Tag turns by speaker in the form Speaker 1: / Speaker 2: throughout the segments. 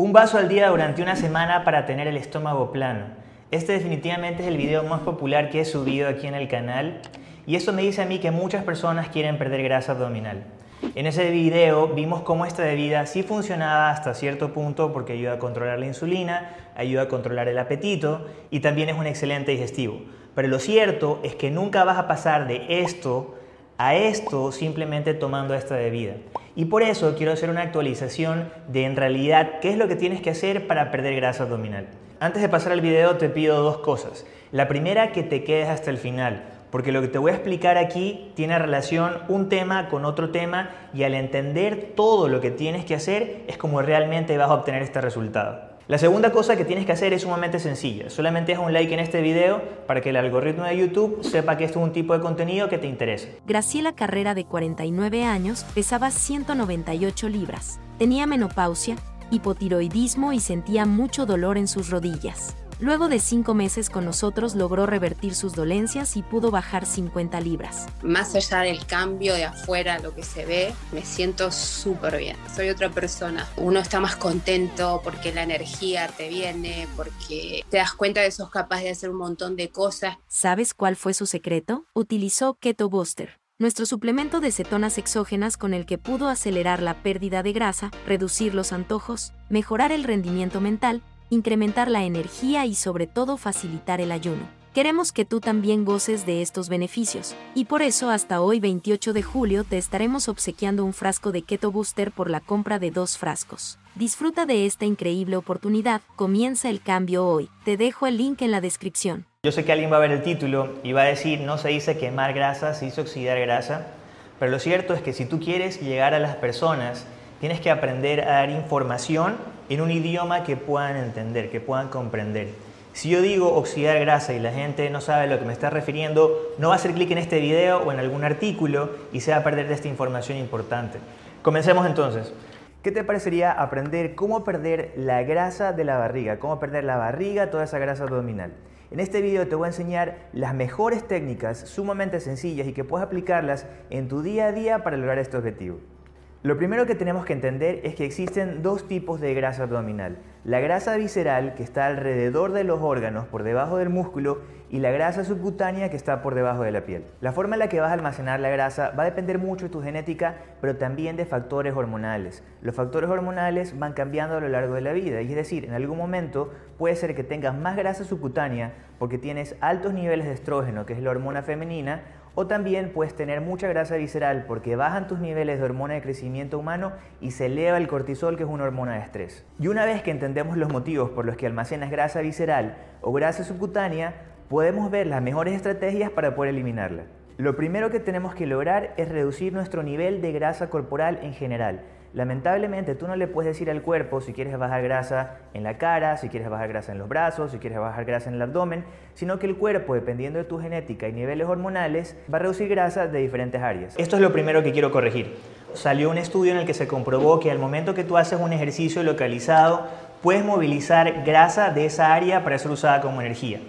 Speaker 1: Un vaso al día durante una semana para tener el estómago plano. Este definitivamente es el video más popular que he subido aquí en el canal y eso me dice a mí que muchas personas quieren perder grasa abdominal. En ese video vimos cómo esta bebida sí funcionaba hasta cierto punto porque ayuda a controlar la insulina, ayuda a controlar el apetito y también es un excelente digestivo. Pero lo cierto es que nunca vas a pasar de esto a esto simplemente tomando esta bebida. Y por eso quiero hacer una actualización de en realidad qué es lo que tienes que hacer para perder grasa abdominal. Antes de pasar al video te pido dos cosas. La primera, que te quedes hasta el final, porque lo que te voy a explicar aquí tiene relación un tema con otro tema y al entender todo lo que tienes que hacer es como realmente vas a obtener este resultado. La segunda cosa que tienes que hacer es sumamente sencilla. Solamente haz un like en este video para que el algoritmo de YouTube sepa que esto es un tipo de contenido que te interesa.
Speaker 2: Graciela Carrera, de 49 años, pesaba 198 libras. Tenía menopausia, hipotiroidismo y sentía mucho dolor en sus rodillas. Luego de cinco meses con nosotros logró revertir sus dolencias y pudo bajar 50 libras.
Speaker 3: Más allá del cambio de afuera, lo que se ve, me siento súper bien. Soy otra persona. Uno está más contento porque la energía te viene, porque te das cuenta de que sos capaz de hacer un montón de cosas.
Speaker 2: ¿Sabes cuál fue su secreto? Utilizó Keto Booster nuestro suplemento de cetonas exógenas con el que pudo acelerar la pérdida de grasa, reducir los antojos, mejorar el rendimiento mental incrementar la energía y sobre todo facilitar el ayuno. Queremos que tú también goces de estos beneficios, y por eso hasta hoy 28 de julio te estaremos obsequiando un frasco de Keto Booster por la compra de dos frascos. Disfruta de esta increíble oportunidad, comienza el cambio hoy. Te dejo el link en la descripción.
Speaker 1: Yo sé que alguien va a ver el título y va a decir, no se dice quemar grasa, se dice oxidar grasa, pero lo cierto es que si tú quieres llegar a las personas, tienes que aprender a dar información en un idioma que puedan entender, que puedan comprender. Si yo digo oxidar grasa y la gente no sabe a lo que me está refiriendo, no va a hacer clic en este video o en algún artículo y se va a perder de esta información importante. Comencemos entonces. ¿Qué te parecería aprender cómo perder la grasa de la barriga? Cómo perder la barriga, toda esa grasa abdominal. En este video te voy a enseñar las mejores técnicas sumamente sencillas y que puedes aplicarlas en tu día a día para lograr este objetivo. Lo primero que tenemos que entender es que existen dos tipos de grasa abdominal. La grasa visceral, que está alrededor de los órganos, por debajo del músculo, y la grasa subcutánea, que está por debajo de la piel. La forma en la que vas a almacenar la grasa va a depender mucho de tu genética, pero también de factores hormonales. Los factores hormonales van cambiando a lo largo de la vida, y es decir, en algún momento puede ser que tengas más grasa subcutánea porque tienes altos niveles de estrógeno, que es la hormona femenina, o también puedes tener mucha grasa visceral porque bajan tus niveles de hormona de crecimiento humano y se eleva el cortisol, que es una hormona de estrés. Y una vez que entendemos los motivos por los que almacenas grasa visceral o grasa subcutánea, podemos ver las mejores estrategias para poder eliminarla. Lo primero que tenemos que lograr es reducir nuestro nivel de grasa corporal en general. Lamentablemente tú no le puedes decir al cuerpo si quieres bajar grasa en la cara, si quieres bajar grasa en los brazos, si quieres bajar grasa en el abdomen, sino que el cuerpo, dependiendo de tu genética y niveles hormonales, va a reducir grasa de diferentes áreas. Esto es lo primero que quiero corregir. Salió un estudio en el que se comprobó que al momento que tú haces un ejercicio localizado, puedes movilizar grasa de esa área para ser usada como energía.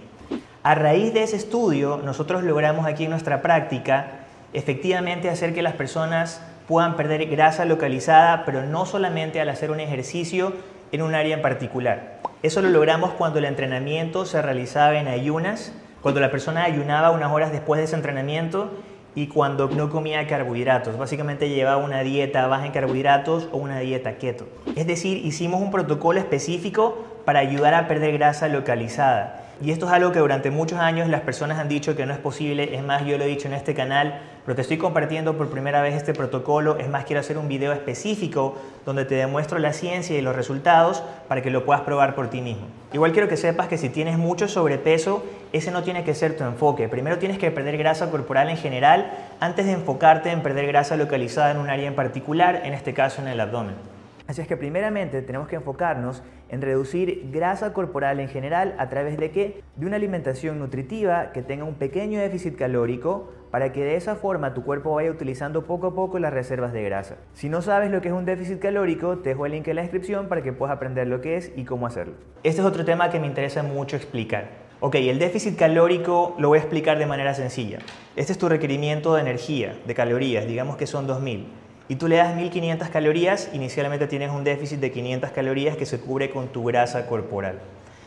Speaker 1: A raíz de ese estudio, nosotros logramos aquí en nuestra práctica efectivamente hacer que las personas puedan perder grasa localizada, pero no solamente al hacer un ejercicio en un área en particular. Eso lo logramos cuando el entrenamiento se realizaba en ayunas, cuando la persona ayunaba unas horas después de ese entrenamiento y cuando no comía carbohidratos. Básicamente llevaba una dieta baja en carbohidratos o una dieta keto. Es decir, hicimos un protocolo específico para ayudar a perder grasa localizada. Y esto es algo que durante muchos años las personas han dicho que no es posible. Es más, yo lo he dicho en este canal, pero te estoy compartiendo por primera vez este protocolo. Es más, quiero hacer un video específico donde te demuestro la ciencia y los resultados para que lo puedas probar por ti mismo. Igual quiero que sepas que si tienes mucho sobrepeso, ese no tiene que ser tu enfoque. Primero tienes que perder grasa corporal en general antes de enfocarte en perder grasa localizada en un área en particular, en este caso en el abdomen. Así es que primeramente tenemos que enfocarnos en reducir grasa corporal en general a través de qué? De una alimentación nutritiva que tenga un pequeño déficit calórico para que de esa forma tu cuerpo vaya utilizando poco a poco las reservas de grasa. Si no sabes lo que es un déficit calórico, te dejo el link en la descripción para que puedas aprender lo que es y cómo hacerlo. Este es otro tema que me interesa mucho explicar. Ok, el déficit calórico lo voy a explicar de manera sencilla. Este es tu requerimiento de energía, de calorías, digamos que son 2000. Y tú le das 1500 calorías, inicialmente tienes un déficit de 500 calorías que se cubre con tu grasa corporal.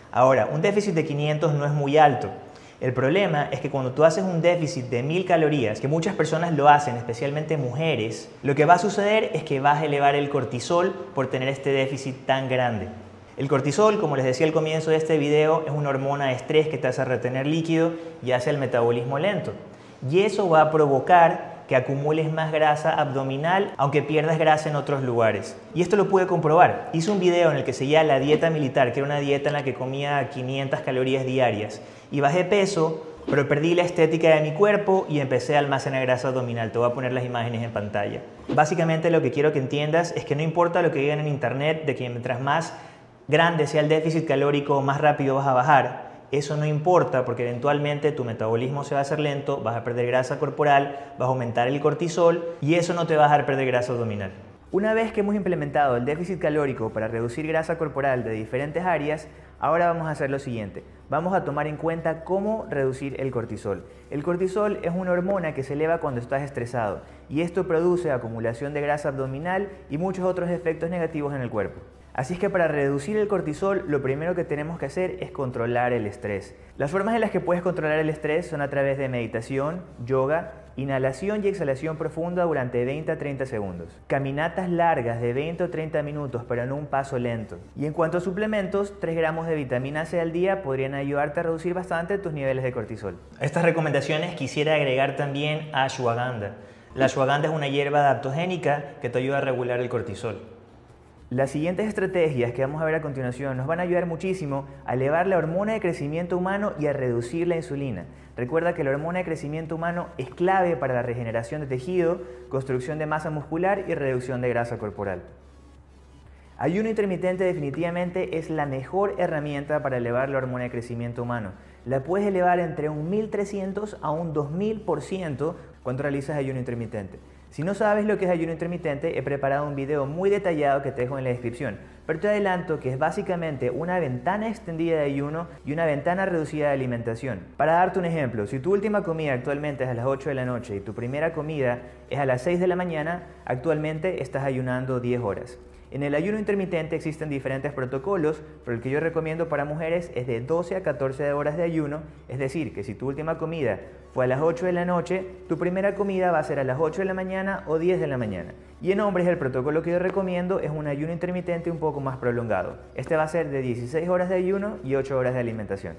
Speaker 1: Ahora, un déficit de 500 no es muy alto. El problema es que cuando tú haces un déficit de 1000 calorías, que muchas personas lo hacen, especialmente mujeres, lo que va a suceder es que vas a elevar el cortisol por tener este déficit tan grande. El cortisol, como les decía al comienzo de este video, es una hormona de estrés que te hace retener líquido y hace el metabolismo lento. Y eso va a provocar que acumules más grasa abdominal aunque pierdas grasa en otros lugares. Y esto lo pude comprobar. Hice un video en el que seguía la dieta militar, que era una dieta en la que comía 500 calorías diarias. Y bajé peso, pero perdí la estética de mi cuerpo y empecé a almacenar grasa abdominal. Te voy a poner las imágenes en pantalla. Básicamente lo que quiero que entiendas es que no importa lo que digan en internet de que mientras más grande sea el déficit calórico, más rápido vas a bajar eso no importa porque eventualmente tu metabolismo se va a hacer lento, vas a perder grasa corporal, vas a aumentar el cortisol y eso no te va a dejar perder grasa abdominal. Una vez que hemos implementado el déficit calórico para reducir grasa corporal de diferentes áreas, ahora vamos a hacer lo siguiente. Vamos a tomar en cuenta cómo reducir el cortisol. El cortisol es una hormona que se eleva cuando estás estresado y esto produce acumulación de grasa abdominal y muchos otros efectos negativos en el cuerpo. Así es que para reducir el cortisol lo primero que tenemos que hacer es controlar el estrés. Las formas en las que puedes controlar el estrés son a través de meditación, yoga, inhalación y exhalación profunda durante 20 a 30 segundos. Caminatas largas de 20 o 30 minutos pero en un paso lento. Y en cuanto a suplementos, 3 gramos de vitamina C al día podrían ayudarte a reducir bastante tus niveles de cortisol. A estas recomendaciones quisiera agregar también ashwagandha. La ashwagandha es una hierba adaptogénica que te ayuda a regular el cortisol. Las siguientes estrategias que vamos a ver a continuación nos van a ayudar muchísimo a elevar la hormona de crecimiento humano y a reducir la insulina. Recuerda que la hormona de crecimiento humano es clave para la regeneración de tejido, construcción de masa muscular y reducción de grasa corporal. Ayuno intermitente definitivamente es la mejor herramienta para elevar la hormona de crecimiento humano. La puedes elevar entre un 1300 a un 2000% cuando realizas ayuno intermitente. Si no sabes lo que es ayuno intermitente, he preparado un video muy detallado que te dejo en la descripción, pero te adelanto que es básicamente una ventana extendida de ayuno y una ventana reducida de alimentación. Para darte un ejemplo, si tu última comida actualmente es a las 8 de la noche y tu primera comida es a las 6 de la mañana, actualmente estás ayunando 10 horas. En el ayuno intermitente existen diferentes protocolos, pero el que yo recomiendo para mujeres es de 12 a 14 horas de ayuno, es decir, que si tu última comida fue a las 8 de la noche, tu primera comida va a ser a las 8 de la mañana o 10 de la mañana. Y en hombres el protocolo que yo recomiendo es un ayuno intermitente un poco más prolongado. Este va a ser de 16 horas de ayuno y 8 horas de alimentación.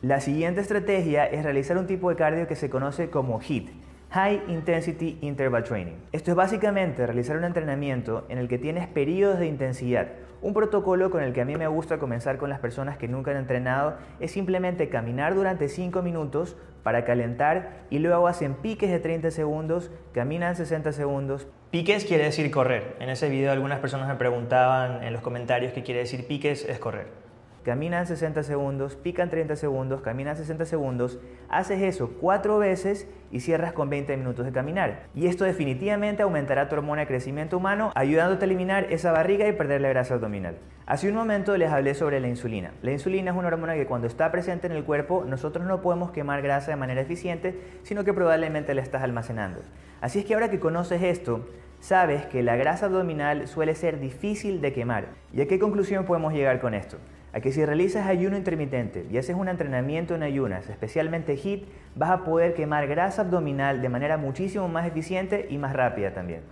Speaker 1: La siguiente estrategia es realizar un tipo de cardio que se conoce como HIIT, High Intensity Interval Training. Esto es básicamente realizar un entrenamiento en el que tienes periodos de intensidad. Un protocolo con el que a mí me gusta comenzar con las personas que nunca han entrenado es simplemente caminar durante 5 minutos para calentar y luego hacen piques de 30 segundos, caminan 60 segundos. Piques quiere decir correr. En ese video algunas personas me preguntaban en los comentarios qué quiere decir piques, es correr
Speaker 2: caminan 60 segundos, pican 30 segundos, caminan 60 segundos, haces eso cuatro veces y cierras con 20 minutos de caminar. Y esto definitivamente aumentará tu hormona de crecimiento humano, ayudándote a eliminar esa barriga y perder la grasa abdominal. Hace un momento les hablé sobre la insulina. La insulina es una hormona que cuando está presente en el cuerpo, nosotros no podemos quemar grasa de manera eficiente, sino que probablemente la estás almacenando. Así es que ahora que conoces esto, sabes que la grasa abdominal suele ser difícil de quemar. ¿Y a qué conclusión podemos llegar con esto? A que si realizas ayuno intermitente y haces un entrenamiento en ayunas, especialmente HIIT, vas a poder quemar grasa abdominal de manera muchísimo más eficiente y más rápida también.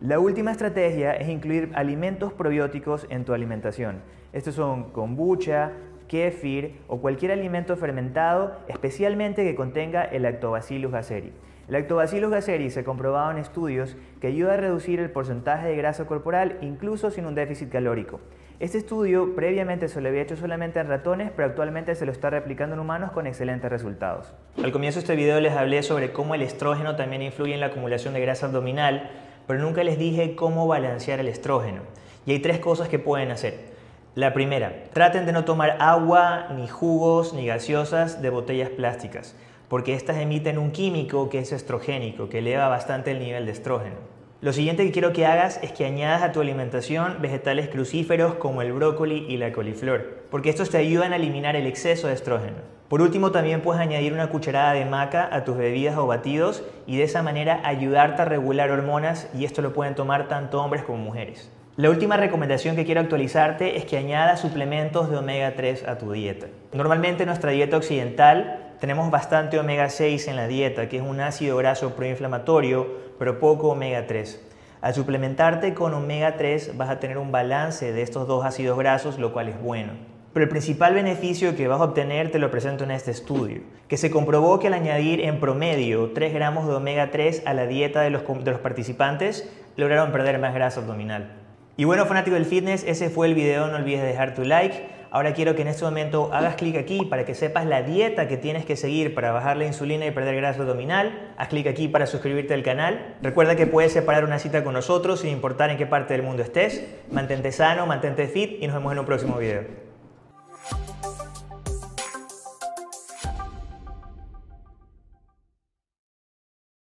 Speaker 2: La última estrategia es incluir alimentos probióticos en tu alimentación. Estos son kombucha, kefir o cualquier alimento fermentado, especialmente que contenga el Lactobacillus gasseri. Lactobacillus gasseri se ha comprobado en estudios que ayuda a reducir el porcentaje de grasa corporal incluso sin un déficit calórico. Este estudio previamente se lo había hecho solamente en ratones, pero actualmente se lo está replicando en humanos con excelentes resultados.
Speaker 1: Al comienzo de este video les hablé sobre cómo el estrógeno también influye en la acumulación de grasa abdominal, pero nunca les dije cómo balancear el estrógeno. Y hay tres cosas que pueden hacer. La primera, traten de no tomar agua, ni jugos, ni gaseosas de botellas plásticas, porque estas emiten un químico que es estrogénico, que eleva bastante el nivel de estrógeno. Lo siguiente que quiero que hagas es que añadas a tu alimentación vegetales crucíferos como el brócoli y la coliflor, porque estos te ayudan a eliminar el exceso de estrógeno. Por último, también puedes añadir una cucharada de maca a tus bebidas o batidos y de esa manera ayudarte a regular hormonas y esto lo pueden tomar tanto hombres como mujeres. La última recomendación que quiero actualizarte es que añadas suplementos de omega 3 a tu dieta. Normalmente en nuestra dieta occidental tenemos bastante omega 6 en la dieta, que es un ácido graso proinflamatorio, pero poco omega 3. Al suplementarte con omega 3 vas a tener un balance de estos dos ácidos grasos, lo cual es bueno. Pero el principal beneficio que vas a obtener te lo presento en este estudio, que se comprobó que al añadir en promedio 3 gramos de omega 3 a la dieta de los, participantes, lograron perder más grasa abdominal. Y bueno, fanático del fitness, ese fue el video. No olvides dejar tu like. Ahora quiero que en este momento hagas clic aquí para que sepas la dieta que tienes que seguir para bajar la insulina y perder grasa abdominal. Haz clic aquí para suscribirte al canal. Recuerda que puedes separar una cita con nosotros sin importar en qué parte del mundo estés. Mantente sano, mantente fit y nos vemos en un próximo video.